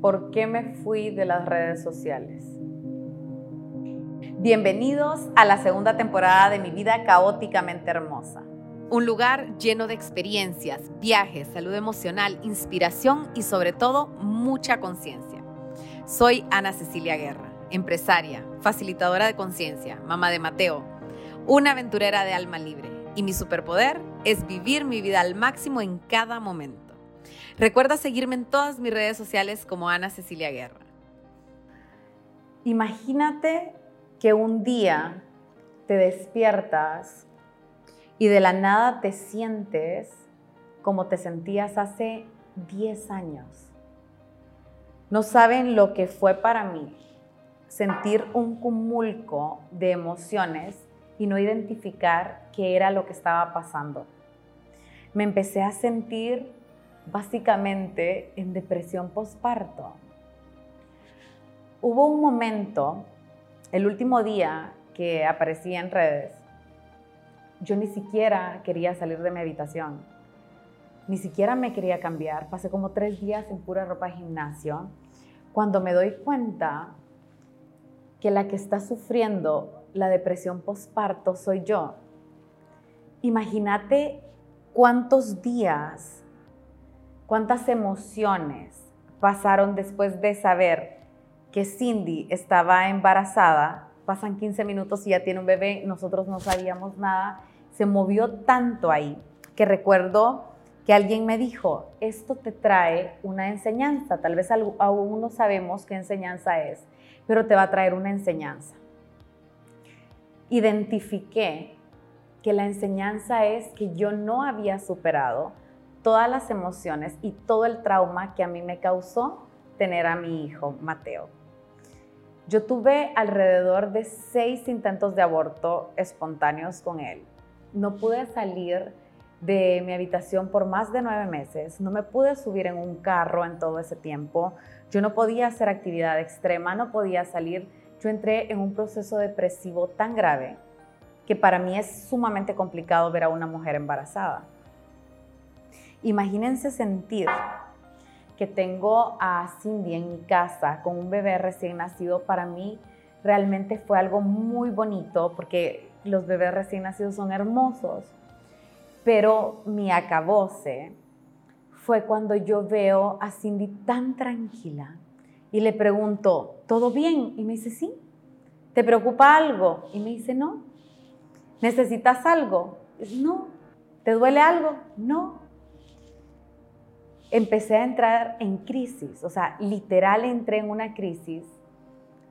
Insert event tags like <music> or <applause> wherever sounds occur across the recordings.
¿Por qué me fui de las redes sociales? Bienvenidos a la segunda temporada de mi vida caóticamente hermosa. Un lugar lleno de experiencias, viajes, salud emocional, inspiración y sobre todo mucha conciencia. Soy Ana Cecilia Guerra, empresaria, facilitadora de conciencia, mamá de Mateo, una aventurera de alma libre y mi superpoder es vivir mi vida al máximo en cada momento. Recuerda seguirme en todas mis redes sociales como Ana Cecilia Guerra. Imagínate que un día te despiertas y de la nada te sientes como te sentías hace 10 años. No saben lo que fue para mí sentir un cumulco de emociones y no identificar qué era lo que estaba pasando. Me empecé a sentir básicamente en depresión postparto. Hubo un momento, el último día que aparecí en redes, yo ni siquiera quería salir de mi habitación, ni siquiera me quería cambiar. Pasé como tres días en pura ropa de gimnasio. Cuando me doy cuenta que la que está sufriendo la depresión postparto soy yo. Imagínate cuántos días, cuántas emociones pasaron después de saber que Cindy estaba embarazada. Pasan 15 minutos y ya tiene un bebé, nosotros no sabíamos nada se movió tanto ahí que recuerdo que alguien me dijo, esto te trae una enseñanza, tal vez aún no sabemos qué enseñanza es, pero te va a traer una enseñanza. Identifiqué que la enseñanza es que yo no había superado todas las emociones y todo el trauma que a mí me causó tener a mi hijo Mateo. Yo tuve alrededor de seis intentos de aborto espontáneos con él no pude salir de mi habitación por más de nueve meses, no me pude subir en un carro en todo ese tiempo, yo no podía hacer actividad extrema, no podía salir, yo entré en un proceso depresivo tan grave que para mí es sumamente complicado ver a una mujer embarazada. Imagínense sentir que tengo a Cindy en mi casa con un bebé recién nacido, para mí realmente fue algo muy bonito porque los bebés recién nacidos son hermosos, pero mi acabose fue cuando yo veo a Cindy tan tranquila y le pregunto, ¿todo bien? Y me dice, sí. ¿Te preocupa algo? Y me dice, no. ¿Necesitas algo? No. ¿Te duele algo? No. Empecé a entrar en crisis, o sea, literal entré en una crisis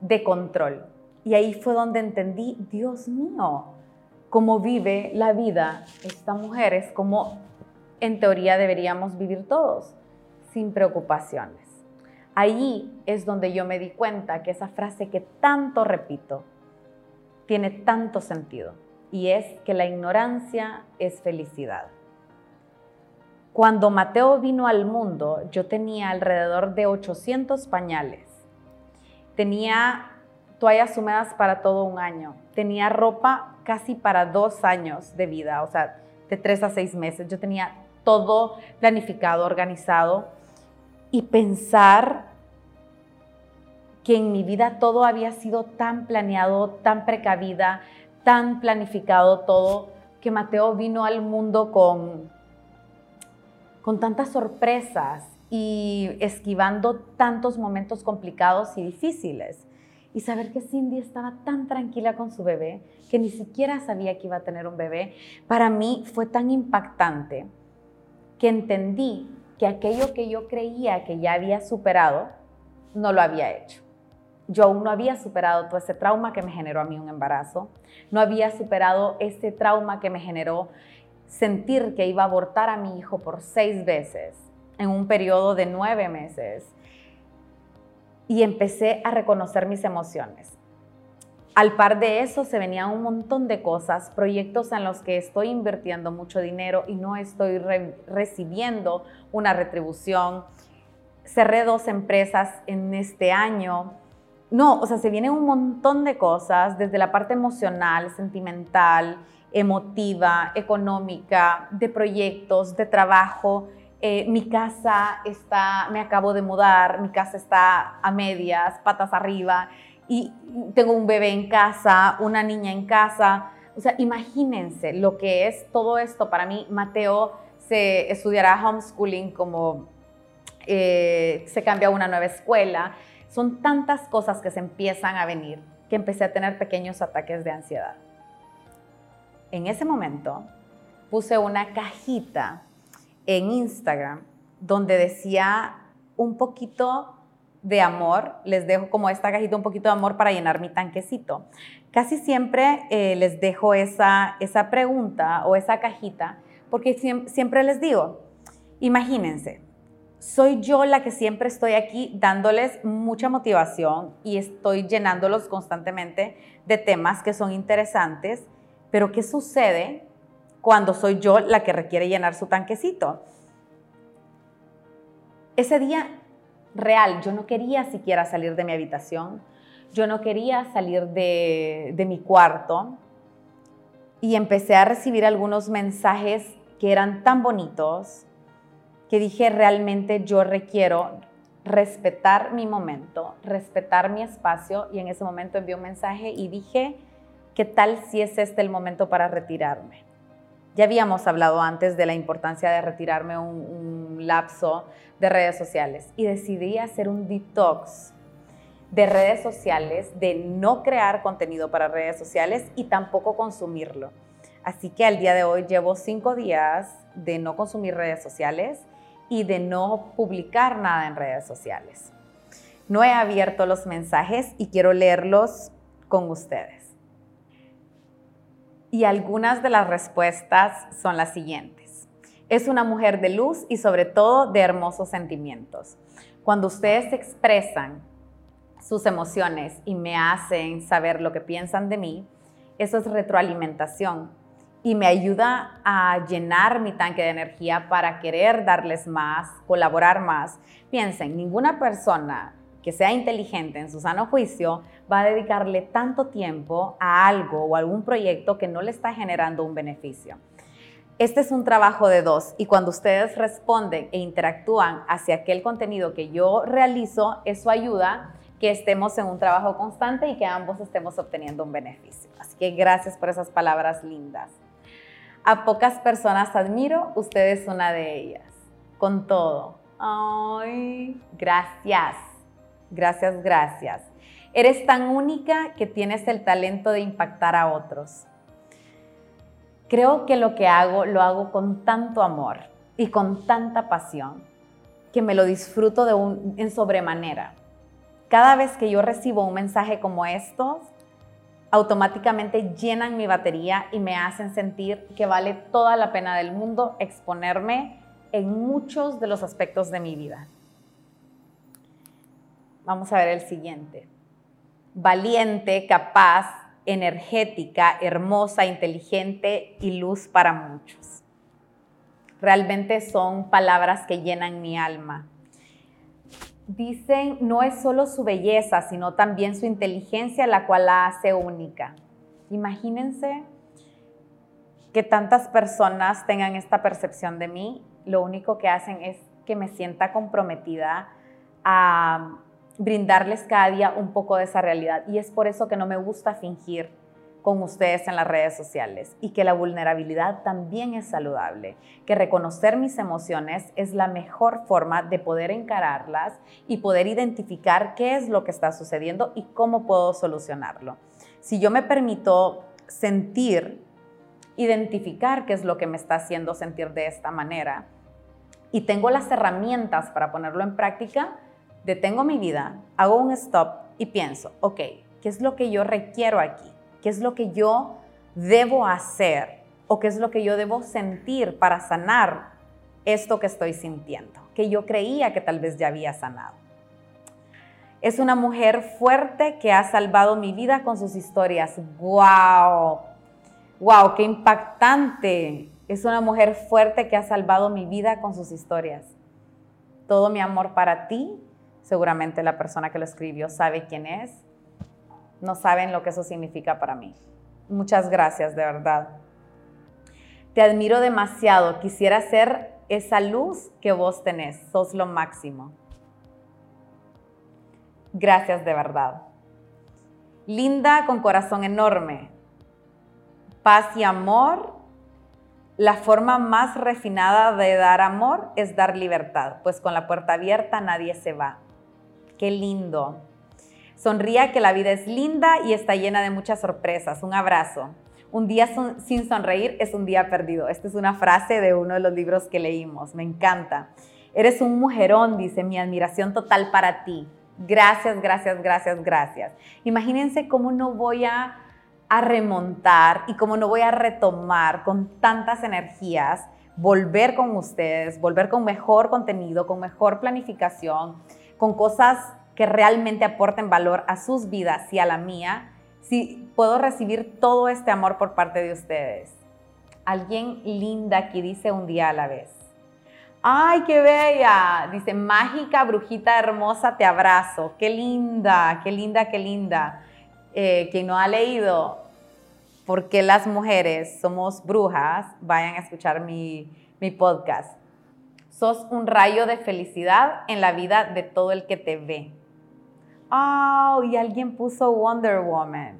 de control. Y ahí fue donde entendí, Dios mío, cómo vive la vida esta mujer, es como en teoría deberíamos vivir todos, sin preocupaciones. Ahí es donde yo me di cuenta que esa frase que tanto repito tiene tanto sentido y es que la ignorancia es felicidad. Cuando Mateo vino al mundo, yo tenía alrededor de 800 pañales. Tenía toallas húmedas para todo un año. Tenía ropa casi para dos años de vida, o sea, de tres a seis meses. Yo tenía todo planificado, organizado y pensar que en mi vida todo había sido tan planeado, tan precavida, tan planificado todo, que Mateo vino al mundo con, con tantas sorpresas y esquivando tantos momentos complicados y difíciles y saber que Cindy estaba tan tranquila con su bebé que ni siquiera sabía que iba a tener un bebé, para mí fue tan impactante que entendí que aquello que yo creía que ya había superado, no lo había hecho. Yo aún no había superado todo ese trauma que me generó a mí un embarazo, no había superado ese trauma que me generó sentir que iba a abortar a mi hijo por seis veces en un periodo de nueve meses y empecé a reconocer mis emociones. Al par de eso se venían un montón de cosas, proyectos en los que estoy invirtiendo mucho dinero y no estoy recibiendo una retribución. Cerré dos empresas en este año. No, o sea, se vienen un montón de cosas desde la parte emocional, sentimental, emotiva, económica, de proyectos, de trabajo, eh, mi casa está, me acabo de mudar, mi casa está a medias, patas arriba, y tengo un bebé en casa, una niña en casa. O sea, imagínense lo que es todo esto para mí. Mateo se estudiará homeschooling como eh, se cambia a una nueva escuela. Son tantas cosas que se empiezan a venir que empecé a tener pequeños ataques de ansiedad. En ese momento puse una cajita en Instagram donde decía un poquito de amor, les dejo como esta cajita un poquito de amor para llenar mi tanquecito. Casi siempre eh, les dejo esa, esa pregunta o esa cajita porque siempre les digo, imagínense, soy yo la que siempre estoy aquí dándoles mucha motivación y estoy llenándolos constantemente de temas que son interesantes, pero ¿qué sucede cuando soy yo la que requiere llenar su tanquecito? Ese día real, yo no quería siquiera salir de mi habitación, yo no quería salir de, mi cuarto y empecé a recibir algunos mensajes que eran tan bonitos, que dije realmente yo requiero respetar mi momento, respetar mi espacio y en ese momento envié un mensaje y dije, ¿qué tal si es este el momento para retirarme? Ya habíamos hablado antes de la importancia de retirarme un, un lapso de redes sociales y decidí hacer un detox de redes sociales, de no crear contenido para redes sociales y tampoco consumirlo. Así que al día de hoy llevo cinco días de no consumir redes sociales y de no publicar nada en redes sociales. No he abierto los mensajes y quiero leerlos con ustedes. Y algunas de las respuestas son las siguientes. Es una mujer de luz y sobre todo de hermosos sentimientos. Cuando ustedes expresan sus emociones y me hacen saber lo que piensan de mí, eso es retroalimentación y me ayuda a llenar mi tanque de energía para querer darles más, colaborar más. Piensen, ninguna persona que sea inteligente en su sano juicio va a dedicarle tanto tiempo a algo o algún proyecto que no le está generando un beneficio. Este es un trabajo de dos y cuando ustedes responden e interactúan hacia aquel contenido que yo realizo, eso ayuda que estemos en un trabajo constante y que ambos estemos obteniendo un beneficio. Así que gracias por esas palabras lindas. A pocas personas admiro, usted es una de ellas. Con todo. Ay, gracias. Gracias, gracias. Eres tan única que tienes el talento de impactar a otros. Creo que lo que hago lo hago con tanto amor y con tanta pasión que me lo disfruto de un, en sobremanera. Cada vez que yo recibo un mensaje como estos, automáticamente llenan mi batería y me hacen sentir que vale toda la pena del mundo exponerme en muchos de los aspectos de mi vida. Vamos a ver el siguiente. Valiente, capaz, energética, hermosa, inteligente y luz para muchos. Realmente son palabras que llenan mi alma dicen no es solo su belleza, sino también su inteligencia la cual la hace única. Imagínense que tantas personas tengan esta percepción de mí, lo único que hacen es que me sienta comprometida a brindarles cada día un poco de esa realidad. Y es por eso que no me gusta fingir con ustedes en las redes sociales y que la vulnerabilidad también es saludable, que reconocer mis emociones es la mejor forma de poder encararlas y poder identificar qué es lo que está sucediendo y cómo puedo solucionarlo. Si yo me permito sentir, identificar qué es lo que me está haciendo sentir de esta manera y tengo las herramientas para ponerlo en práctica, detengo mi vida, hago un stop y pienso, ok, ¿qué es lo que yo requiero aquí? ¿Qué es lo que yo debo hacer o qué es lo que yo debo sentir para sanar esto que estoy sintiendo, que yo creía que tal vez ya había sanado? Es una mujer fuerte que ha salvado mi vida con sus historias. ¡Wow! ¡Wow! ¡Qué impactante! Es una mujer fuerte que ha salvado mi vida con sus historias. Todo mi amor para ti. Seguramente la persona que lo escribió sabe quién es no saben lo que eso significa para mí. Muchas gracias, de verdad. Te admiro demasiado. Quisiera ser esa luz que vos tenés. Sos lo máximo. Gracias de verdad. Linda con corazón enorme. Paz y amor. La forma más refinada de dar amor es dar libertad, pues con la puerta abierta nadie se va. Qué lindo. Sonría que la vida es linda y está llena de muchas sorpresas. Un abrazo. Un día sin sonreír es un día perdido. Esta es una frase de uno de los libros que leímos. Me encanta. Eres un mujerón, dice mi admiración total para ti. Gracias, gracias, gracias, gracias. Imagínense cómo no voy a, a remontar y cómo no voy a retomar con tantas energías, volver con ustedes, volver con mejor contenido, con mejor planificación, con cosas que realmente aporten valor a sus vidas y a la mía si puedo recibir todo este amor por parte de ustedes. Alguien linda aquí dice un día a la vez. ¡Ay, qué bella! Dice, mágica, brujita hermosa, te abrazo. ¡Qué linda, qué linda, qué linda! Eh, quien no ha leído por qué las mujeres somos brujas, vayan a escuchar mi, mi podcast. Sos un rayo de felicidad en la vida de todo el que te ve. Oh, y alguien puso Wonder Woman.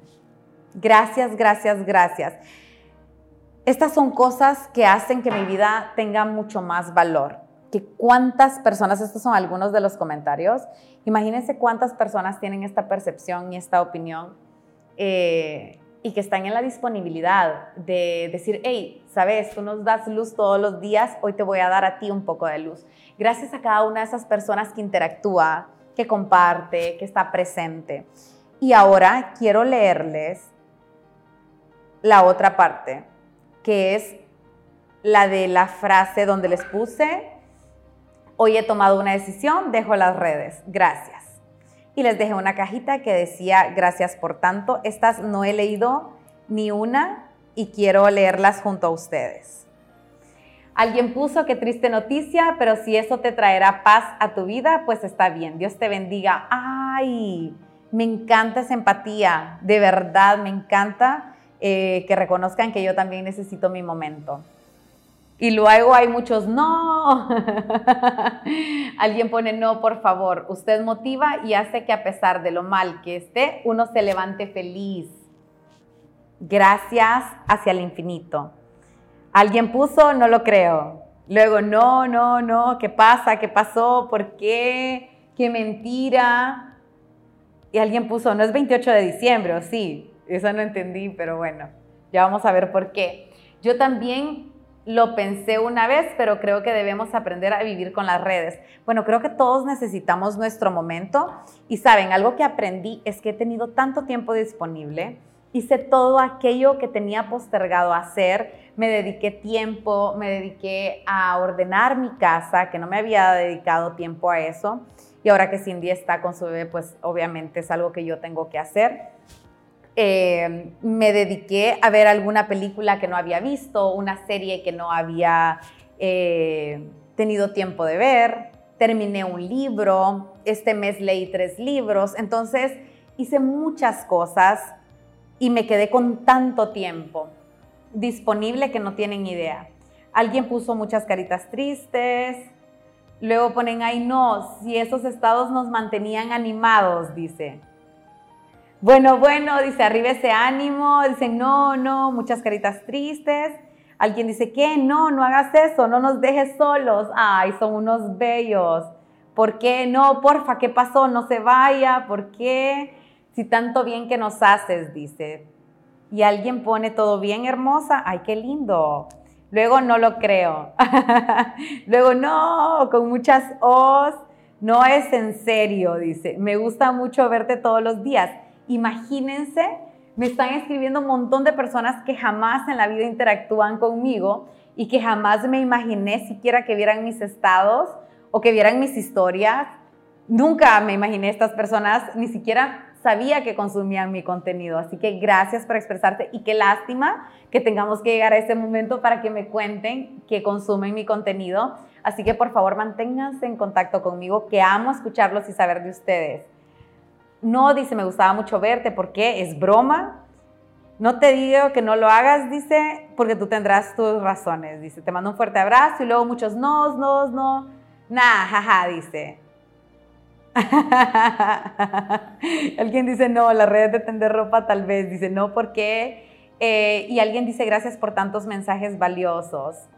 Gracias, gracias, gracias. Estas son cosas que hacen que mi vida tenga mucho más valor. Que cuántas personas, estos son algunos de los comentarios, imagínense cuántas personas tienen esta percepción y esta opinión eh, y que están en la disponibilidad de decir, hey, sabes, tú nos das luz todos los días, hoy te voy a dar a ti un poco de luz. Gracias a cada una de esas personas que interactúa, que comparte, que está presente. Y ahora quiero leerles la otra parte, que es la de la frase donde les puse, hoy he tomado una decisión, dejo las redes, gracias. Y les dejé una cajita que decía, gracias por tanto. Estas no he leído ni una y quiero leerlas junto a ustedes. Alguien puso qué triste noticia, pero si eso te traerá paz a tu vida, pues está bien. Dios te bendiga. Ay, me encanta esa empatía, de verdad, me encanta eh, que reconozcan que yo también necesito mi momento. Y luego hay muchos no. <laughs> Alguien pone no, por favor. Usted motiva y hace que a pesar de lo mal que esté, uno se levante feliz. Gracias hacia el infinito. Alguien puso, no lo creo. Luego, no, no, no, ¿qué pasa? ¿Qué pasó? ¿Por qué? ¿Qué mentira? Y alguien puso, no es 28 de diciembre, ¿o sí? Eso no entendí, pero bueno, ya vamos a ver por qué. Yo también lo pensé una vez, pero creo que debemos aprender a vivir con las redes. Bueno, creo que todos necesitamos nuestro momento y saben, algo que aprendí es que he tenido tanto tiempo disponible hice todo aquello que tenía postergado hacer, me dediqué tiempo, me dediqué a ordenar mi casa, que no me había dedicado tiempo a eso, y ahora que Cindy está con su bebé, pues obviamente es algo que yo tengo que hacer. Eh, me dediqué a ver alguna película que no había visto, una serie que no había eh, tenido tiempo de ver, terminé un libro, este mes leí tres libros, entonces hice muchas cosas y me quedé con tanto tiempo disponible que no tienen idea. Alguien puso muchas caritas tristes, luego ponen ahí, no, si esos estados nos mantenían animados, dice. Bueno, bueno, dice, arriba ese ánimo, dice, no, no, muchas caritas tristes. Alguien dice, ¿qué? No, no hagas eso, no nos dejes solos. Ay, son unos bellos. ¿Por qué? No, porfa, ¿qué pasó? No se vaya, ¿por qué? Si tanto bien que nos haces, dice. Y alguien pone todo bien hermosa, ay, qué lindo. Luego no lo creo. <laughs> Luego no, con muchas os. No es en serio, dice. Me gusta mucho verte todos los días. Imagínense, me están escribiendo un montón de personas que jamás en la vida interactúan conmigo y que jamás me imaginé siquiera que vieran mis estados o que vieran mis historias. Nunca me imaginé estas personas, ni siquiera sabía que consumían mi contenido. Así que gracias por expresarte y qué lástima que tengamos que llegar a ese momento para que me cuenten que consumen mi contenido. Así que por favor manténganse en contacto conmigo, que amo escucharlos y saber de ustedes. No dice, me gustaba mucho verte porque es broma. No te digo que no lo hagas, dice, porque tú tendrás tus razones. Dice, te mando un fuerte abrazo y luego muchos no, no, no. Nah, jaja, dice. <laughs> alguien dice, no, la red de tender ropa tal vez. Dice, no, ¿por qué? Eh, y alguien dice, gracias por tantos mensajes valiosos.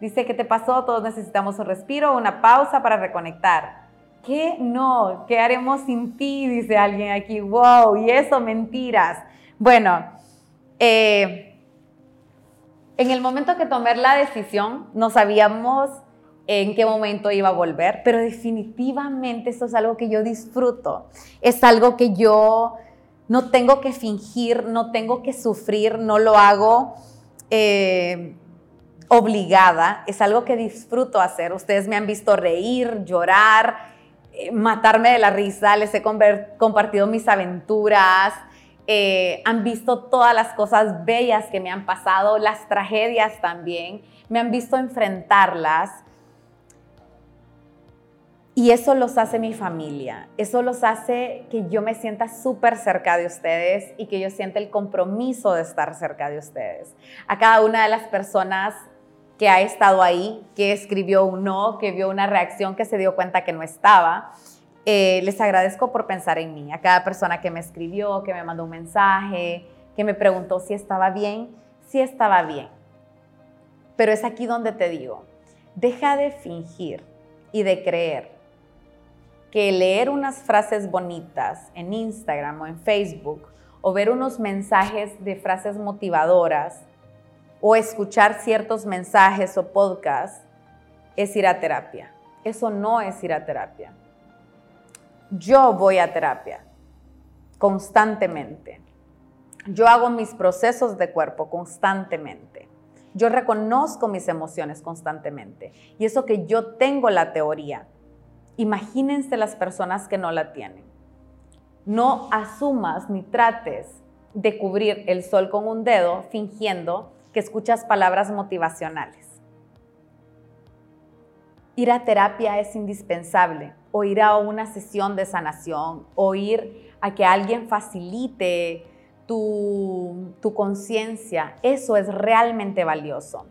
Dice, ¿qué te pasó? Todos necesitamos un respiro, una pausa para reconectar. ¿Qué no? ¿Qué haremos sin ti? Dice alguien aquí. ¡Wow! Y eso, mentiras. Bueno, eh, en el momento que tomé la decisión, no sabíamos en qué momento iba a volver, pero definitivamente esto es algo que yo disfruto. Es algo que yo no tengo que fingir, no tengo que sufrir, no lo hago. Eh, obligada, es algo que disfruto hacer. Ustedes me han visto reír, llorar, matarme de la risa, les he compartido mis aventuras, eh, han visto todas las cosas bellas que me han pasado, las tragedias también, me han visto enfrentarlas. Y eso los hace mi familia, eso los hace que yo me sienta súper cerca de ustedes y que yo sienta el compromiso de estar cerca de ustedes. A cada una de las personas que ha estado ahí, que escribió un no, que vio una reacción, que se dio cuenta que no estaba. Eh, les agradezco por pensar en mí, a cada persona que me escribió, que me mandó un mensaje, que me preguntó si estaba bien, si estaba bien. Pero es aquí donde te digo, deja de fingir y de creer que leer unas frases bonitas en Instagram o en Facebook o ver unos mensajes de frases motivadoras o escuchar ciertos mensajes o podcasts es ir a terapia. Eso no es ir a terapia. Yo voy a terapia constantemente. Yo hago mis procesos de cuerpo constantemente. Yo reconozco mis emociones constantemente. Y eso que yo tengo la teoría. Imagínense las personas que no la tienen. No asumas ni trates de cubrir el sol con un dedo fingiendo que escuchas palabras motivacionales. Ir a terapia es indispensable, o ir a una sesión de sanación, o ir a que alguien facilite tu, tu conciencia. Eso es realmente valioso.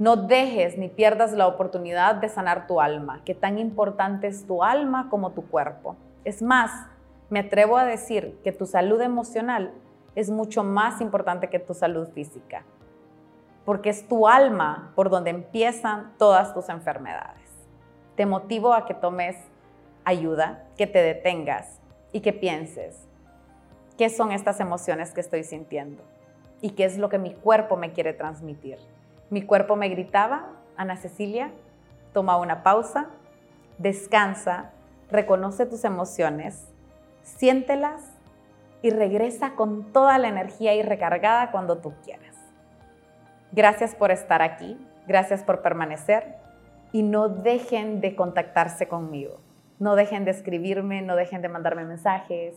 No dejes ni pierdas la oportunidad de sanar tu alma, que tan importante es tu alma como tu cuerpo. Es más, me atrevo a decir que tu salud emocional es mucho más importante que tu salud física porque es tu alma por donde empiezan todas tus enfermedades. Te motivo a que tomes ayuda, que te detengas y que pienses, ¿qué son estas emociones que estoy sintiendo? ¿Y qué es lo que mi cuerpo me quiere transmitir? Mi cuerpo me gritaba, Ana Cecilia, toma una pausa, descansa, reconoce tus emociones, siéntelas y regresa con toda la energía y recargada cuando tú quieras. Gracias por estar aquí, gracias por permanecer y no dejen de contactarse conmigo. No dejen de escribirme, no dejen de mandarme mensajes,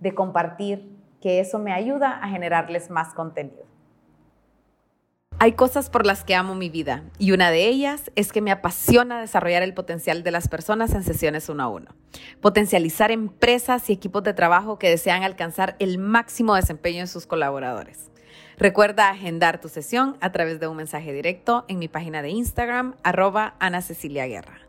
de compartir, que eso me ayuda a generarles más contenido. Hay cosas por las que amo mi vida y una de ellas es que me apasiona desarrollar el potencial de las personas en sesiones uno a uno. Potencializar empresas y equipos de trabajo que desean alcanzar el máximo desempeño en sus colaboradores. Recuerda agendar tu sesión a través de un mensaje directo en mi página de Instagram, arroba Ana Cecilia Guerra.